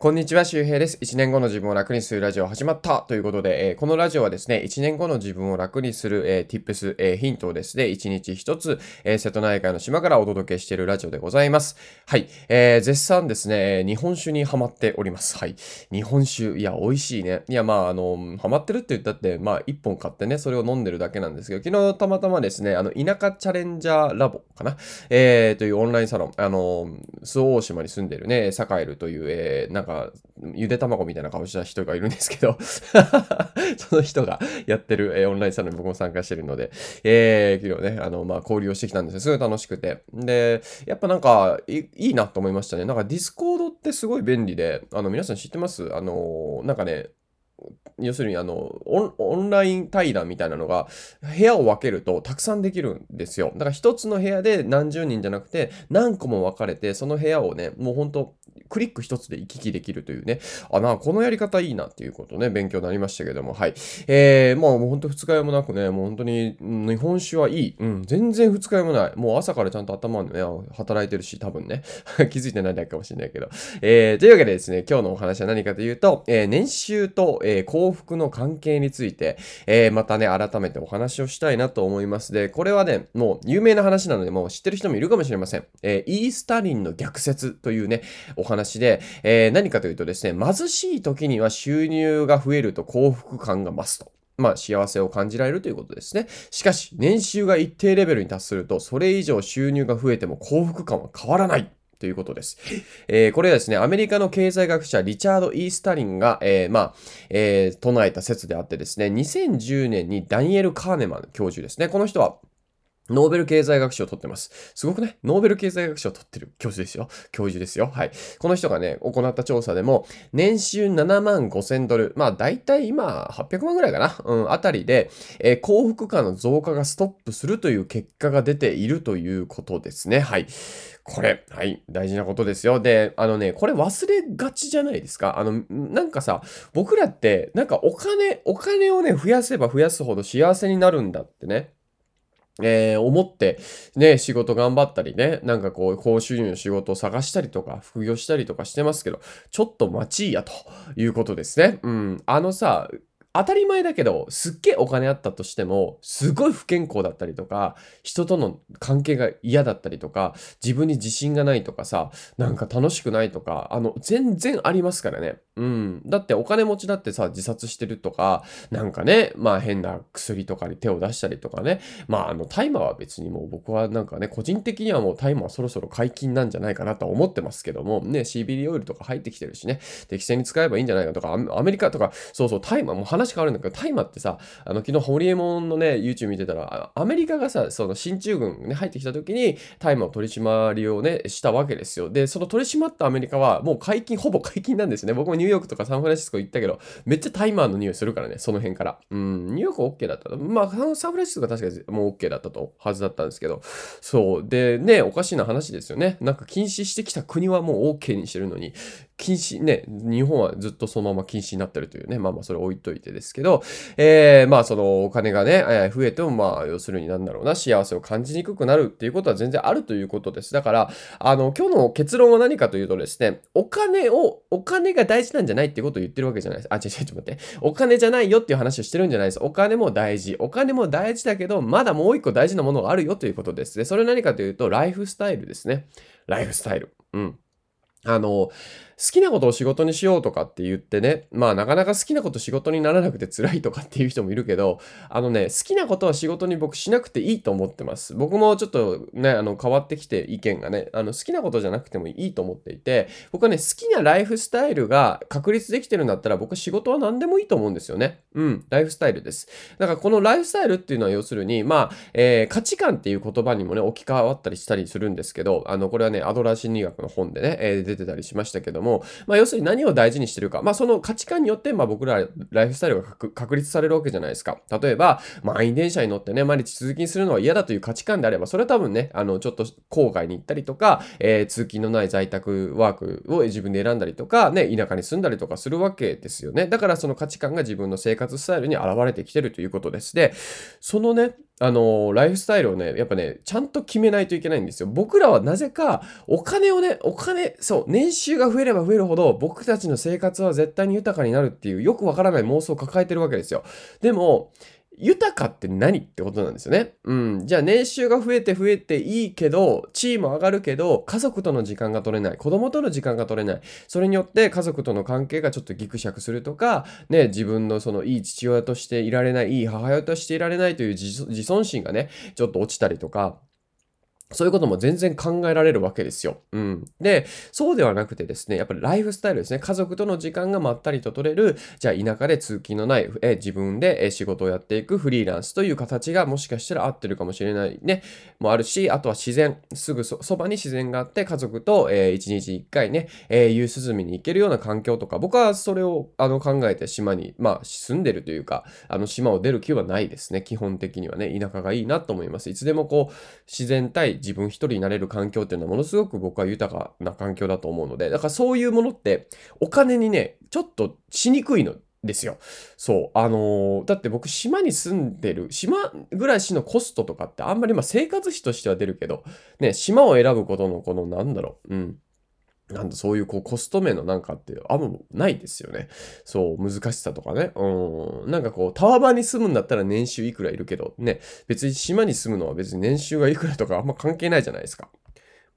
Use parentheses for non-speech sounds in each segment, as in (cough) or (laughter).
こんにちは、周平です。1年後の自分を楽にするラジオ始まったということで、えー、このラジオはですね、1年後の自分を楽にする、えー、tips、えー、ヒントをですね、1日1つ、えー、瀬戸内海の島からお届けしているラジオでございます。はい。えー、絶賛ですね、日本酒にハマっております。はい。日本酒、いや、美味しいね。いや、まあ、あの、ハマってるって言ったって、まあ、1本買ってね、それを飲んでるだけなんですけど、昨日たまたまですね、あの、田舎チャレンジャーラボかな、えー、というオンラインサロン、あの、周防大島に住んでるね、サカエルという、えー、なんか、ゆで卵みたいな顔した人がいるんですけど (laughs) その人がやってる、えー、オンラインサロンに僕も参加してるので、えー、昨日ね、あの、まあ、交流をしてきたんですよ。すごい楽しくて。で、やっぱなんかい、いいなと思いましたね。なんか Discord ってすごい便利で、あの、皆さん知ってます？あの、なんかね、要するにあのオンライン対談みたいなのが部屋を分けるとたくさんできるんですよ。だから一つの部屋で何十人じゃなくて何個も分かれてその部屋をねもうほんとクリック一つで行き来できるというね。あ、な、このやり方いいなっていうことね、勉強になりましたけども、はい。えー、もうもうほんと二日酔いもなくね、もう本当に、日本酒はいい。うん、全然二日酔いもない。もう朝からちゃんと頭でね、働いてるし、多分ね。(laughs) 気づいてないだけかもしれないけど。えー、というわけでですね、今日のお話は何かというと、えー、年収と、えー、幸福の関係について、えー、またね、改めてお話をしたいなと思います。で、これはね、もう有名な話なので、もう知ってる人もいるかもしれません。えー、イースタリンの逆説というね、お話で、えー、何かというとですね、貧しい時には収入が増えると幸福感が増すと。まあ、幸せを感じられるということですね。しかし、年収が一定レベルに達すると、それ以上収入が増えても幸福感は変わらない。ということです。え？ー、これはですね、アメリカの経済学者リチャード・イースタリンが、えー、まあ、えー、唱えた説であってですね、2010年にダニエル・カーネマン教授ですね。この人は、ノーベル経済学賞を取ってます。すごくね、ノーベル経済学賞を取ってる教授ですよ。教授ですよ。はい。この人がね、行った調査でも、年収7万5千ドル、まあ大体今800万ぐらいかな、うん、あたりで、えー、幸福感の増加がストップするという結果が出ているということですね。はい。これ、はい、大事なことですよ。で、あのね、これ忘れがちじゃないですか？あの、なんかさ、僕らって、なんかお金、お金をね、増やせば増やすほど幸せになるんだってね。えー、思って、ね、仕事頑張ったりね、なんかこう、高収入の仕事を探したりとか、副業したりとかしてますけど、ちょっと待ちいや、ということですね。うん。あのさ、当たり前だけど、すっげえお金あったとしても、すごい不健康だったりとか、人との関係が嫌だったりとか、自分に自信がないとかさ、なんか楽しくないとか、あの、全然ありますからね。うん。だってお金持ちだってさ、自殺してるとか、なんかね、まあ変な薬とかに手を出したりとかね。まああの、大麻は別にもう僕はなんかね、個人的にはもう大麻はそろそろ解禁なんじゃないかなとは思ってますけども、ね、CBD オイルとか入ってきてるしね、適正に使えばいいんじゃないかとか、アメリカとか、そうそう、大麻、もう話変わるんだけど、大麻ってさ、あの、昨日、ホリエモンのね、YouTube 見てたら、アメリカがさ、その、進駐軍ね、入ってきた時に、大麻を取り締まりをね、したわけですよ。で、その取り締まったアメリカは、もう解禁、ほぼ解禁なんですね。僕もニューヨークとかサンフランシスコ行ったけど、めっちゃタイマーの匂いするからね、その辺から。うん、ニューヨーク OK だった。まあ、サンフランシスコが確かにもう OK だったと、はずだったんですけど、そう。で、ね、おかしいな話ですよね。なんか禁止してきた国はもう OK にしてるのに、禁止、ね、日本はずっとそのまま禁止になってるというね、まあまあそれ置いといてですけど、えー、まあそのお金がね、えー、増えてもまあ要するになんだろうな、幸せを感じにくくなるっていうことは全然あるということです。だから、あの、今日の結論は何かというとですね、お金を、お金が大事なんじゃないってことを言ってるわけじゃないです。あ、違う違う、ちょっと待って。お金じゃないよっていう話をしてるんじゃないです。お金も大事。お金も大事だけど、まだもう一個大事なものがあるよということです。で、それ何かというと、ライフスタイルですね。ライフスタイル。うん。あの、好きなことを仕事にしようとかって言ってね、まあなかなか好きなこと仕事にならなくて辛いとかっていう人もいるけど、あのね、好きなことは仕事に僕しなくていいと思ってます。僕もちょっとね、あの変わってきて意見がね、あの好きなことじゃなくてもいいと思っていて、僕はね、好きなライフスタイルが確立できてるんだったら僕は仕事は何でもいいと思うんですよね。うん、ライフスタイルです。だからこのライフスタイルっていうのは要するに、まあ、えー、価値観っていう言葉にもね、置き換わったりしたりするんですけど、あの、これはね、アドラー心理学の本でね、えー、出てたりしましたけども、もまあ要するに何を大事にしてるか。まあ、その価値観によって、まあ、僕らライフスタイルが確立されるわけじゃないですか。例えば、満員電車に乗ってね、毎日通勤するのは嫌だという価値観であれば、それは多分ね、あの、ちょっと郊外に行ったりとか、えー、通勤のない在宅ワークを自分で選んだりとか、ね、田舎に住んだりとかするわけですよね。だからその価値観が自分の生活スタイルに現れてきてるということです。で、そのね、あの、ライフスタイルをね、やっぱね、ちゃんと決めないといけないんですよ。僕らはなぜか、お金をね、お金、そう、年収が増えれば増えるほど、僕たちの生活は絶対に豊かになるっていう、よくわからない妄想を抱えてるわけですよ。でも、豊かって何ってことなんですよね。うん。じゃあ年収が増えて増えていいけど、地位も上がるけど、家族との時間が取れない。子供との時間が取れない。それによって家族との関係がちょっとギクシャクするとか、ね、自分のそのいい父親としていられない、いい母親としていられないという自尊心がね、ちょっと落ちたりとか、そういうことも全然考えられるわけですよ。うん。で、そうではなくてですね、やっぱりライフスタイルですね。家族との時間がまったりと取れる、じゃあ田舎で通勤のない、え自分で仕事をやっていくフリーランスという形がもしかしたら合ってるかもしれないね、もあるし、あとは自然、すぐそばに自然があって、家族と、えー、1日1回ね、えー、夕涼みに行けるような環境とか、僕はそれをあの考えて島に、まあ住んでるというか、あの島を出る気はないですね。基本的にはね、田舎がいいなと思います。いつでもこう、自然対自分一人になれる環境っていうのはものすごく僕は豊かな環境だと思うので、だからそういうものってお金にね、ちょっとしにくいのですよ。そう。あのー、だって僕島に住んでる、島暮らしのコストとかってあんまりまあ生活費としては出るけど、ね、島を選ぶことのこのなんだろう、うん。なんだ、そういうこうコスト面のなんかってあんまないですよね。そう、難しさとかね。うん。なんかこう、タワーバに住むんだったら年収いくらいるけど、ね、別に島に住むのは別に年収がいくらとかあんま関係ないじゃないですか。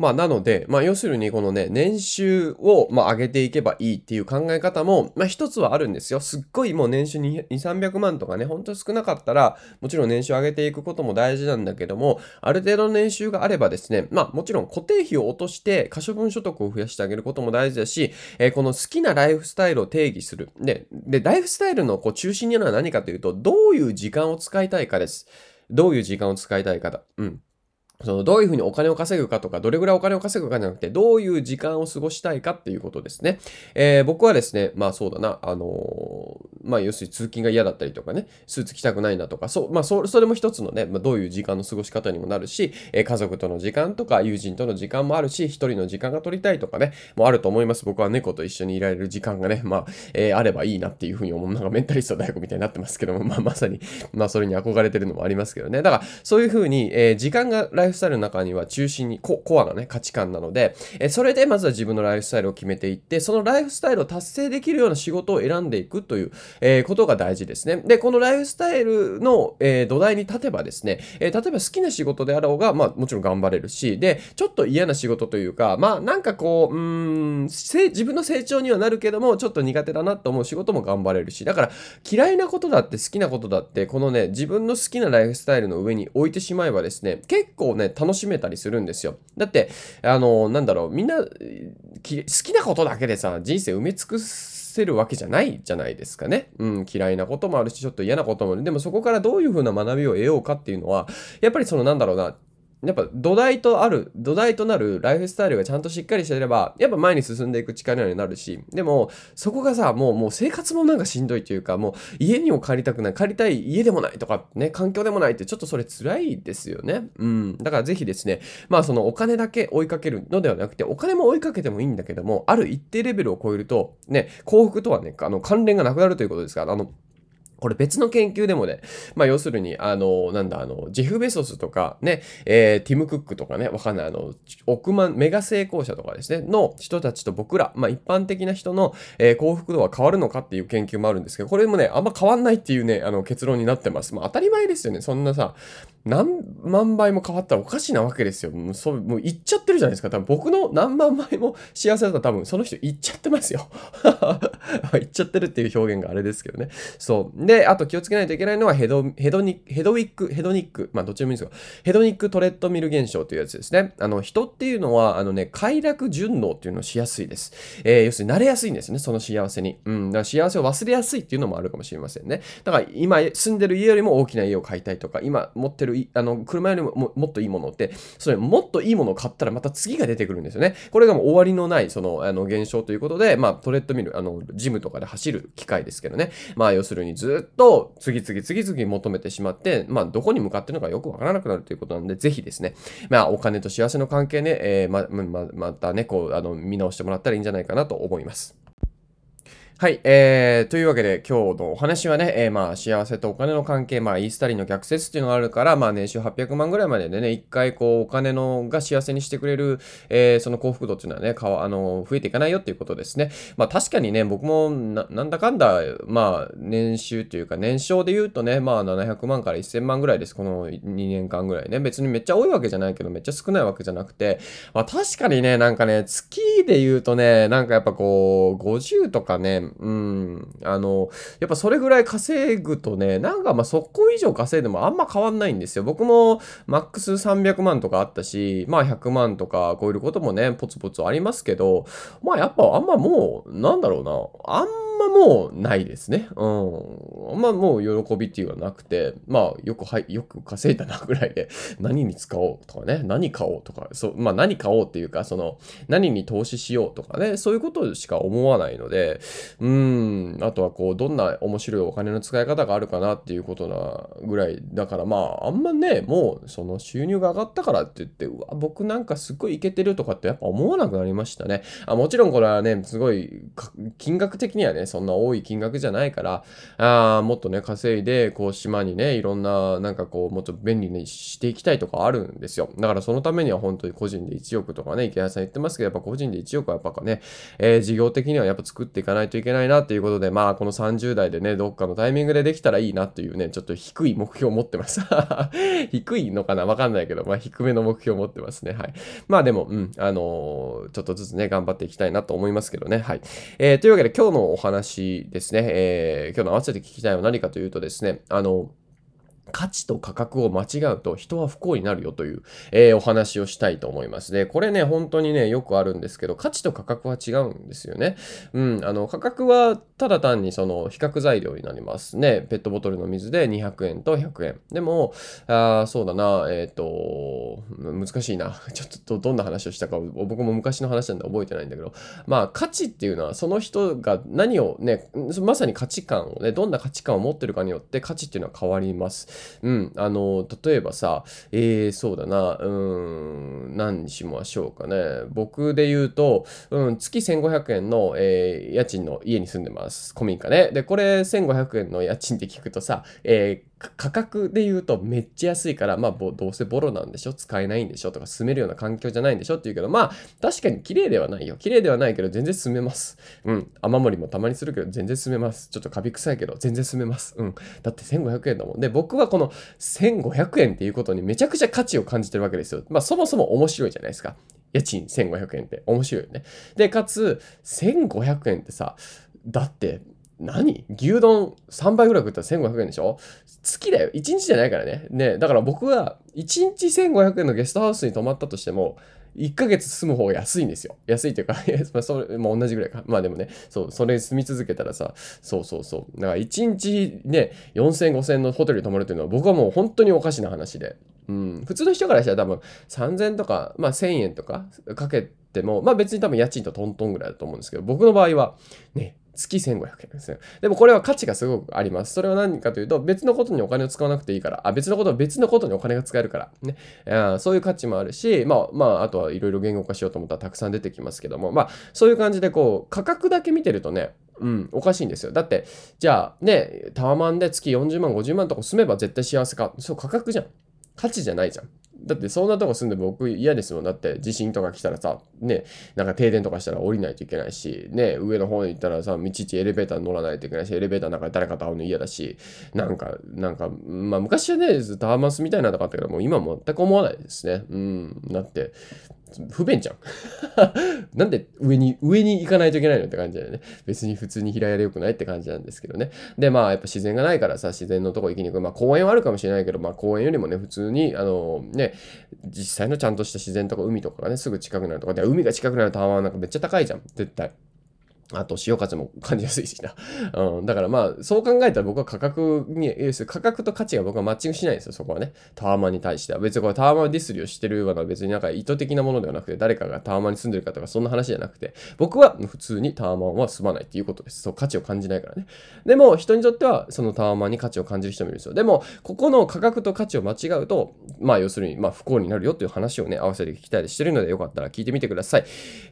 まあ、なので、まあ、要するにこのね、年収を、まあ、上げていけばいいっていう考え方も、まあ、一つはあるんですよ。すっごいもう年収2、300万とかね、ほんと少なかったら、もちろん年収上げていくことも大事なんだけども、ある程度の年収があればですね、まあ、もちろん固定費を落として、可処分所得を増やしてあげることも大事だし、えー、この好きなライフスタイルを定義する。で、で、ライフスタイルのこう中心にあるのは何かというと、どういう時間を使いたいかです。どういう時間を使いたいかだ。うん。そのどういうふうにお金を稼ぐかとか、どれぐらいお金を稼ぐかじゃなくて、どういう時間を過ごしたいかっていうことですね。えー、僕はですね、まあそうだな、あのー、まあ要するに通勤が嫌だったりとかね、スーツ着たくないなとか、そう、まあそれも一つのね、まあ、どういう時間の過ごし方にもなるし、え、家族との時間とか、友人との時間もあるし、一人の時間が取りたいとかね、もあると思います。僕は猫と一緒にいられる時間がね、まあ、えー、あればいいなっていうふうに思う。なんかメンタリスト大悟みたいになってますけども、(laughs) まあまさに、まあそれに憧れてるのもありますけどね。だから、そういうふうに、えー、時間がライフスタイルの中には中心にコ、コアなね、価値観なので、えそれでまずは自分のライフスタイルを決めていって、そのライフスタイルを達成できるような仕事を選んでいくという、えことが大事ですね。で、このライフスタイルの、え土台に立てばですね、え例えば好きな仕事であろうが、まあもちろん頑張れるし、で、ちょっと嫌な仕事というか、まあなんかこう、うん、自分の成長にはなるけども、ちょっと苦手だなと思う仕事も頑張れるし、だから嫌いなことだって好きなことだって、このね、自分の好きなライフスタイルの上に置いてしまえばですね、結構ね、楽しめたりするんですよ。だって、あの、なんだろう、みんな、好きなことだけでさ、人生埋め尽くすせるわけじゃないじゃないですかね。うん、嫌いなこともあるし、ちょっと嫌なこともある。でもそこからどういうふうな学びを得ようかっていうのは、やっぱりそのなんだろうな、やっぱ土台とある、土台となるライフスタイルがちゃんとしっかりしてれば、やっぱ前に進んでいく力になるし、でも、そこがさ、もう、もう生活もなんかしんどいというか、もう家にも借りたくない、借りたい家でもないとかね、環境でもないって、ちょっとそれ辛いですよね。うん。だからぜひですね、まあそのお金だけ追いかけるのではなくて、お金も追いかけてもいいんだけども、ある一定レベルを超えると、ね、幸福とはね、あの、関連がなくなるということですから、あの、これ別の研究でもね、まあ要するに、あの、なんだ、あの、ジェフ・ベソスとかね、えー、ティム・クックとかね、わかんない、あの、億万、メガ成功者とかですね、の人たちと僕ら、まあ一般的な人の、えー、幸福度は変わるのかっていう研究もあるんですけど、これもね、あんま変わんないっていうね、あの、結論になってます。まあ当たり前ですよね。そんなさ、何万倍も変わったらおかしなわけですよ。もう、そう、もう言っちゃってるじゃないですか。多分僕の何万倍も幸せだったら多分その人言っちゃってますよ。(laughs) 言っちゃってるっていう表現があれですけどね。そう。で、あと気をつけないといけないのはヘド、ヘドニヘドウィック、ヘドニック、まあどっちでもいいんですけど、ヘドニックトレッドミル現象というやつですね。あの、人っていうのは、あのね、快楽順応っていうのをしやすいです。えー、要するに慣れやすいんですね、その幸せに。うん。だから幸せを忘れやすいっていうのもあるかもしれませんね。だから今住んでる家よりも大きな家を買いたいとか、今持ってるあの車よりももっといいものって、それもっといいものを買ったらまた次が出てくるんですよね。これがもう終わりのない、その、あの、現象ということで、まあ、トレッドミル、あの、ジムとかで走る機械ですけどね。まあ、要するにずっと次々次々求めてしまって、まあ、どこに向かってるのかよくわからなくなるということなんで、ぜひですね、まあ、お金と幸せの関係ね、えー、ま、ま、またね、こう、あの、見直してもらったらいいんじゃないかなと思います。はい、えー、というわけで今日のお話はね、えー、まあ幸せとお金の関係、まあイースタリンの逆説っていうのがあるから、まあ年収800万ぐらいまででね、一回こうお金のが幸せにしてくれる、えー、その幸福度っていうのはね、かわあの増えていかないよっていうことですね。まあ確かにね、僕もなんだかんだ、まあ年収というか年商で言うとね、まあ700万から1000万ぐらいです。この2年間ぐらいね。別にめっちゃ多いわけじゃないけど、めっちゃ少ないわけじゃなくて、まあ確かにね、なんかね、月で言うとね、なんかやっぱこう、50とかね、うん、あの、やっぱそれぐらい稼ぐとね、なんかまあそこ以上稼いでもあんま変わんないんですよ。僕もマックス300万とかあったし、まあ100万とか超えることもね、ポツポツありますけど、まあやっぱあんまもう、なんだろうな、あんまもうないですね。うん。あんまもう喜びっていうのはなくて、まあよくはい、よく稼いだなぐらいで、(laughs) 何に使おうとかね、何買おうとか、そう、まあ何買おうっていうか、その、何に投資しようとかね、そういうことしか思わないので、うん、あとはこう、どんな面白いお金の使い方があるかなっていうことなぐらい、だからまあ、あんまね、もうその収入が上がったからって言って、うわ、僕なんかすっごいイケてるとかってやっぱ思わなくなりましたね。あもちろんこれはね、すごい、金額的にはね、そんな多い金額じゃないから、あもっとね、稼いで、こう、島にね、いろんな、なんかこう、もっと便利にしていきたいとかあるんですよ。だからそのためには本当に個人で1億とかね、池谷さん言ってますけど、やっぱ個人で1億はやっぱかね、えー、事業的にはやっぱ作っていかないといけないなっていうことで、まあ、この30代でね、どっかのタイミングでできたらいいなっていうね、ちょっと低い目標を持ってます。(laughs) 低いのかな？わかんないけど、まあ、低めの目標を持ってますね。はい。まあでも、うん、あのー、ちょっとずつね、頑張っていきたいなと思いますけどね。はい。えー、というわけで今日のお話ですね、えー、今日の合わせて聞きたいのは何かというとですね、あの、価値と価格を間違うと人は不幸になるよという、えー、お話をしたいと思いますね。これね、本当にね、よくあるんですけど、価値と価格は違うんですよね。うん、あの、価格はただ単にその比較材料になりますね。ペットボトルの水で200円と100円。でも、あそうだな、えっ、ー、と、難しいな。(laughs) ちょっとどんな話をしたか、僕も昔の話なんで覚えてないんだけど、まあ、価値っていうのはその人が何をね、まさに価値観をね、どんな価値観を持ってるかによって価値っていうのは変わります。うん、あの、例えばさ、えー、そうだな、うん、何にしましょうかね。僕で言うと、うん、月1500円の、えー、家賃の家に住んでます。古民家ね。で、これ1500円の家賃って聞くとさ、えー価格で言うとめっちゃ安いから、まあ、どうせボロなんでしょ？使えないんでしょ？とか住めるような環境じゃないんでしょ？って言うけど、まあ、確かに綺麗ではないよ。綺麗ではないけど、全然住めます。うん。雨漏りもたまにするけど、全然住めます。ちょっとカビ臭いけど、全然住めます。うん。だって1500円だもん。で、僕はこの1500円っていうことにめちゃくちゃ価値を感じてるわけですよ。まあ、そもそも面白いじゃないですか。家賃1500円って面白いよね。で、かつ、1500円ってさ、だって、何？牛丼3倍ぐらい食ったら1500円でしょ？月だよ。1日じゃないからね。ね、だから僕は1日1500円のゲストハウスに泊まったとしても、1ヶ月住む方が安いんですよ。安いっていうか (laughs) まあ、それ、まあ、同じぐらいか。まあでもね、そう、それ住み続けたらさ、そうそうそう。だから1日ね、4000、5000のホテルに泊まるっていうのは僕はもう本当におかしな話で。うん、普通の人からしたら多分3000とか、まあ1000円とかかけても、まあ別に多分家賃とトントンぐらいだと思うんですけど、僕の場合は、ね、月1500円ですね。でもこれは価値がすごくあります。それは何かというと、別のことにお金を使わなくていいから、あ別のことは別のことにお金が使えるから、ね。あそういう価値もあるし、まあ、まあ、あとはいろいろ言語化しようと思ったらたくさん出てきますけども、まあ、そういう感じでこう、価格だけ見てるとね、うん、おかしいんですよ。だって、じゃあね、タワマンで月40万、50万とか住めば絶対幸せか。そう、価格じゃん。価値じゃないじゃん。だってそんなとこ住んで僕嫌ですもん。だって地震とか来たらさ、ね、なんか停電とかしたら降りないといけないし、ね、上の方に行ったらさ、道ちエレベーター乗らないといけないし、エレベーターの中で誰かと会うの嫌だし、なんか、なんか、まあ昔はね、ターマスみたいなとかあったけど、もう今全く思わないですね。うん。だって、不便じゃん。(laughs) なんで上に、上に行かないといけないのって感じだよね。別に普通に平屋でよくないって感じなんですけどね。で、まあやっぱ自然がないからさ、自然のとこ行きに行く。まあ公園はあるかもしれないけど、まあ公園よりもね、普通に、あのね、実際のちゃんとした自然とか海とかがね、すぐ近くなるとか、で、海が近くなるタワーなんかめっちゃ高いじゃん。絶対。あと、潮風も感じやすいしな。(laughs) うん。だからまあ、そう考えたら僕は価格に、価格と価値が僕はマッチングしないんですよ、そこはね。タワマンに対しては。別にこれタワマンディスリをしてるような別になんか意図的なものではなくて、誰かがタワマンに住んでるかとか、そんな話じゃなくて、僕は普通にタワマンは住まないっていうことです。そう、価値を感じないからね。でも、人にとっては、そのタワマンに価値を感じる人もいるんですよ。でも、ここの価格と価値を間違うと、まあ、要するに、まあ、不幸になるよっていう話をね、合わせて聞きたいでしてるので、よかったら聞いてみてください。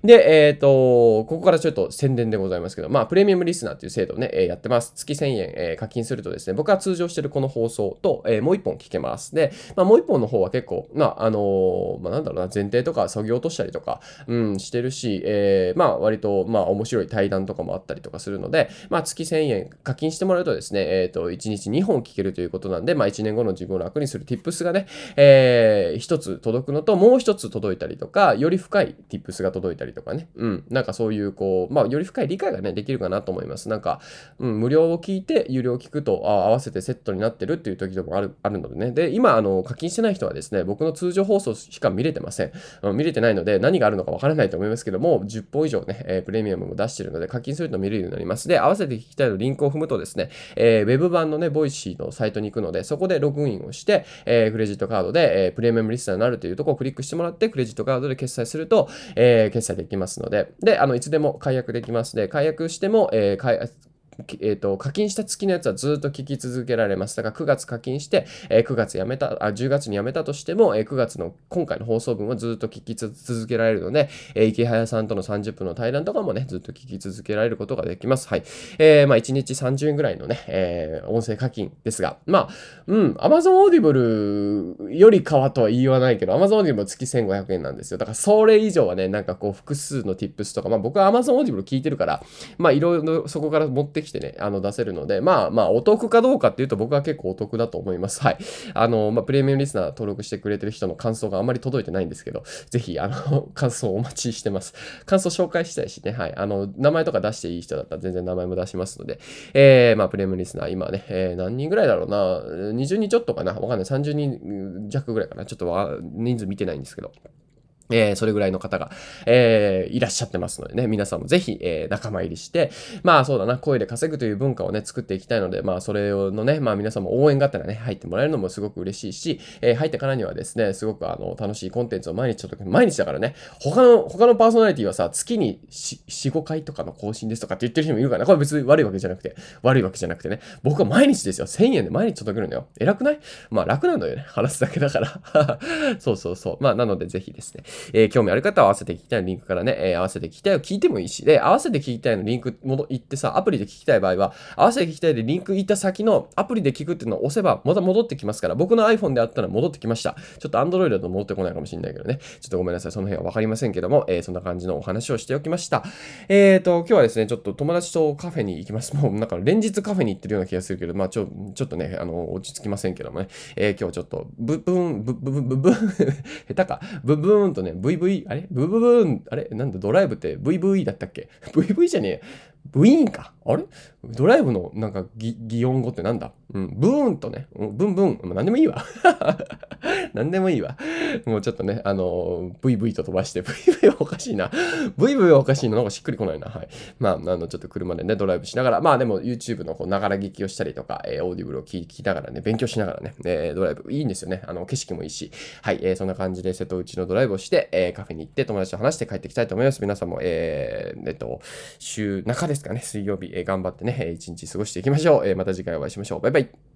で、えっ、ー、と、ここからちょっと宣伝でございますけど、まあ、プレミアムリスナーっていう制度をね、え、やってます。月1000円、え、課金するとですね、僕は通常してるこの放送と、え、もう一本聞けます。で、まあ、もう一本の方は結構、まあ、あの、まあ、なんだろうな、前提とか、そぎ落としたりとか、うん、してるし、えー、まあ、割と、まあ、面白い対談とかもあったりとかするので、まあ、月1000円課金してもらうとですね、えっ、ー、と、1日2本聞けるということなんで、まあ、1年後の自分を楽にする tips がね、えー、一つ届くのと、もう一つ届いたりとか、より深い tips が届いたりとかね、うん、なんかそういう、こう、まあ、より深い理解がね、できるかなと思います。なんか、うん、無料を聞いて、有料を聞くと、あ合わせてセットになってるっていう時でもある、あるのでね。で、今、あの、課金してない人はですね、僕の通常放送しか見れてません。うん、見れてないので、何があるのかわからないと思いますけども、10本以上ね、えー、プレミアムも出してるので、課金すると見れるようになります。で、合わせて聞きたいのリンクを踏むとですね、えー、ウェブ版のね、 Voicy のサイトに行くので、そこでログインをして、えー、クレジットカードで、えー、プレミアムリスナーになるというところをクリックしてもらって、クレジットカードで決済すると、えー、決済できますので、で、あの、いつでも解約できますで、解約しても、えー、えっ、ー、と、課金した月のやつはずっと聞き続けられます。だから9月課金して、えー、9月やめた、あ、10月にやめたとしても、えー、9月の今回の放送分はずっと聞き続けられるので、えー、イケハヤさんとの30分の対談とかもね、ずっと聞き続けられることができます。はい。えー、まあ、1日30円ぐらいのね、えー、音声課金ですが、まあ、うん、Amazon Audible よりかはとは言わないけど、Amazon Audible 月1500円なんですよ。だからそれ以上はね、なんかこう、複数の tips とか、まあ僕は Amazon Audible 聞いてるから、まあいろいろそこから持ってきしてね、あの出せるので、まあまあお得かどうかっていうと僕は結構お得だと思います。(laughs) はい。あの、まあプレミアムリスナー登録してくれてる人の感想があんまり届いてないんですけど、ぜひ、あの、(laughs) 感想をお待ちしてます。感想紹介したいしね、はい。あの、名前とか出していい人だったら全然名前も出しますので、えー、まあプレミアムリスナー今ね、えー、何人ぐらいだろうな、20人ちょっとかな、わかんない、30人弱ぐらいかな、ちょっと人数見てないんですけど、えー、それぐらいの方が、えー、いらっしゃってますのでね、皆さんもぜひ、えー、仲間入りして、まあそうだな、声で稼ぐという文化をね、作っていきたいので、まあそれのね、まあ皆さんも応援があったらね、入ってもらえるのもすごく嬉しいし、えー、入ってからにはですね、すごくあの、楽しいコンテンツを毎日ちょっと、毎日だからね、他の、他のパーソナリティはさ、月に4、5回とかの更新ですとかって言ってる人もいるからね、これ別に悪いわけじゃなくて、悪いわけじゃなくてね、僕は毎日ですよ、1000円で毎日届けるのよ。偉くない？まあ楽なんだよね、話すだけだから。(laughs) そうそうそう。まあなのでぜひですね、えー、興味ある方は合わせて聞きたいのリンクからね、えー、合わせて聞きたいを聞いてもいいし、で、合わせて聞きたいのリンク戻ってさ、アプリで聞きたい場合は、合わせて聞きたいでリンク行った先のアプリで聞くっていうのを押せば、また戻ってきますから、僕の iPhone であったら戻ってきました。ちょっと Android だと戻ってこないかもしれないけどね。ちょっとごめんなさい。その辺はわかりませんけども、えー、そんな感じのお話をしておきました。えーと、今日はですね、ちょっと友達とカフェに行きます。もうなんか連日カフェに行ってるような気がするけど、まあちょ、ちょっとね、あの、落ち着きませんけどもね、えー、今日ちょっと、ブブーン、ブブブブブーン、(laughs) 下手か、ブブーンとね、VV、あれ？ブブブーン、あれ？なんだドライブって VV だったっけ (laughs) ?VV じゃねえ。ブイーンか。あれ？ドライブのなんか擬音語ってなんだ？うん、ブーンとね、ブンブン、まあ、何でもいいわ。(laughs) 何でもいいわ。もうちょっとね、あの、VV と飛ばして、VV はおかしいな。VV はおかしいの、なんかしっくりこないな。はい。まあ、あの、ちょっと車でね、ドライブしながら、まあでも YouTube のこう、ながら聞きをしたりとか、えー、 Audible を聞きながらね、勉強しながらね、えー、ドライブ、いいんですよね。あの、景色もいいし。はい、えー、そんな感じで瀬戸内のドライブをして、えー、カフェに行って友達と話して帰ってきたいと思います。皆さんも、えー、えっと、週中ですかね、水曜日、え、頑張ってね、一日過ごしていきましょう。え、また次回お会いしましょう。バイバイ。